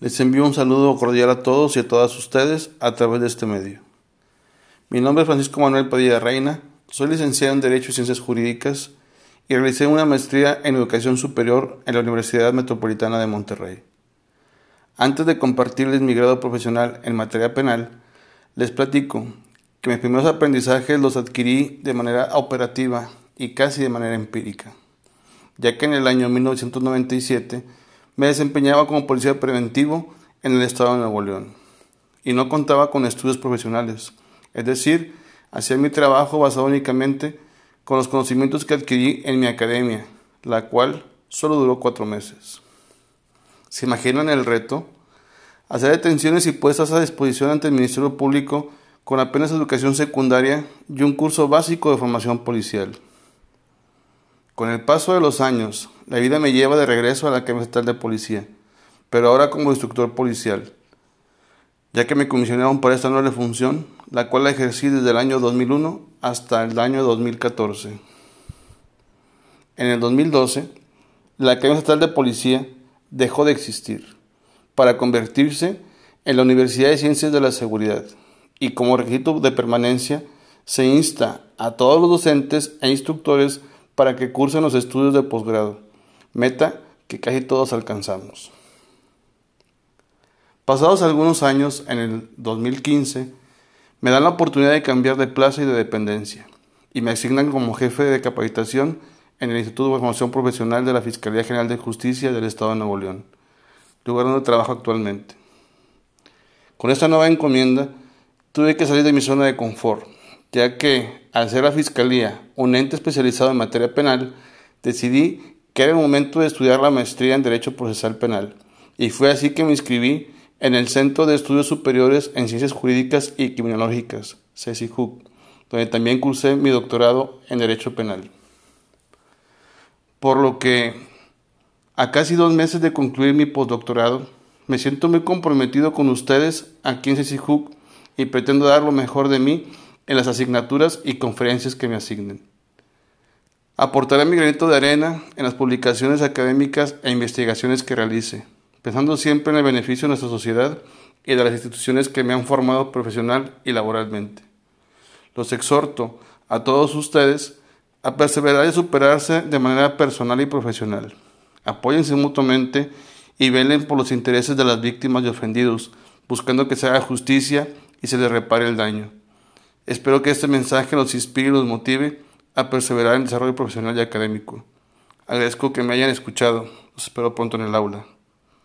Les envío un saludo cordial a todos y a todas ustedes a través de este medio. Mi nombre es Francisco Manuel Padilla Reina, soy licenciado en Derecho y Ciencias Jurídicas y realicé una maestría en Educación Superior en la Universidad Metropolitana de Monterrey. Antes de compartirles mi grado profesional en materia penal, les platico que mis primeros aprendizajes los adquirí de manera operativa y casi de manera empírica, ya que en el año 1997 me desempeñaba como policía preventivo en el estado de Nuevo León y no contaba con estudios profesionales, es decir, hacía mi trabajo basado únicamente con los conocimientos que adquirí en mi academia, la cual solo duró cuatro meses. ¿Se imaginan el reto? Hacer detenciones y puestas a disposición ante el Ministerio Público con apenas educación secundaria y un curso básico de formación policial. Con el paso de los años, la vida me lleva de regreso a la Academia Estatal de Policía, pero ahora como instructor policial, ya que me comisionaron para esta nueva función, la cual la ejercí desde el año 2001 hasta el año 2014. En el 2012, la Academia Estatal de Policía dejó de existir para convertirse en la Universidad de Ciencias de la Seguridad y como requisito de permanencia se insta a todos los docentes e instructores para que cursen los estudios de posgrado, meta que casi todos alcanzamos. Pasados algunos años, en el 2015, me dan la oportunidad de cambiar de plaza y de dependencia, y me asignan como jefe de capacitación en el Instituto de Formación Profesional de la Fiscalía General de Justicia del Estado de Nuevo León, lugar donde trabajo actualmente. Con esta nueva encomienda, tuve que salir de mi zona de confort ya que al ser la Fiscalía un ente especializado en materia penal, decidí que era el momento de estudiar la maestría en Derecho Procesal Penal, y fue así que me inscribí en el Centro de Estudios Superiores en Ciencias Jurídicas y Criminológicas, CECIJUC, donde también cursé mi doctorado en Derecho Penal. Por lo que, a casi dos meses de concluir mi postdoctorado, me siento muy comprometido con ustedes aquí en CECIJUC y pretendo dar lo mejor de mí en las asignaturas y conferencias que me asignen. Aportaré mi granito de arena en las publicaciones académicas e investigaciones que realice, pensando siempre en el beneficio de nuestra sociedad y de las instituciones que me han formado profesional y laboralmente. Los exhorto a todos ustedes a perseverar y superarse de manera personal y profesional. Apóyense mutuamente y velen por los intereses de las víctimas y ofendidos, buscando que se haga justicia y se les repare el daño. Espero que este mensaje los inspire y los motive a perseverar en el desarrollo profesional y académico. Agradezco que me hayan escuchado. Los espero pronto en el aula.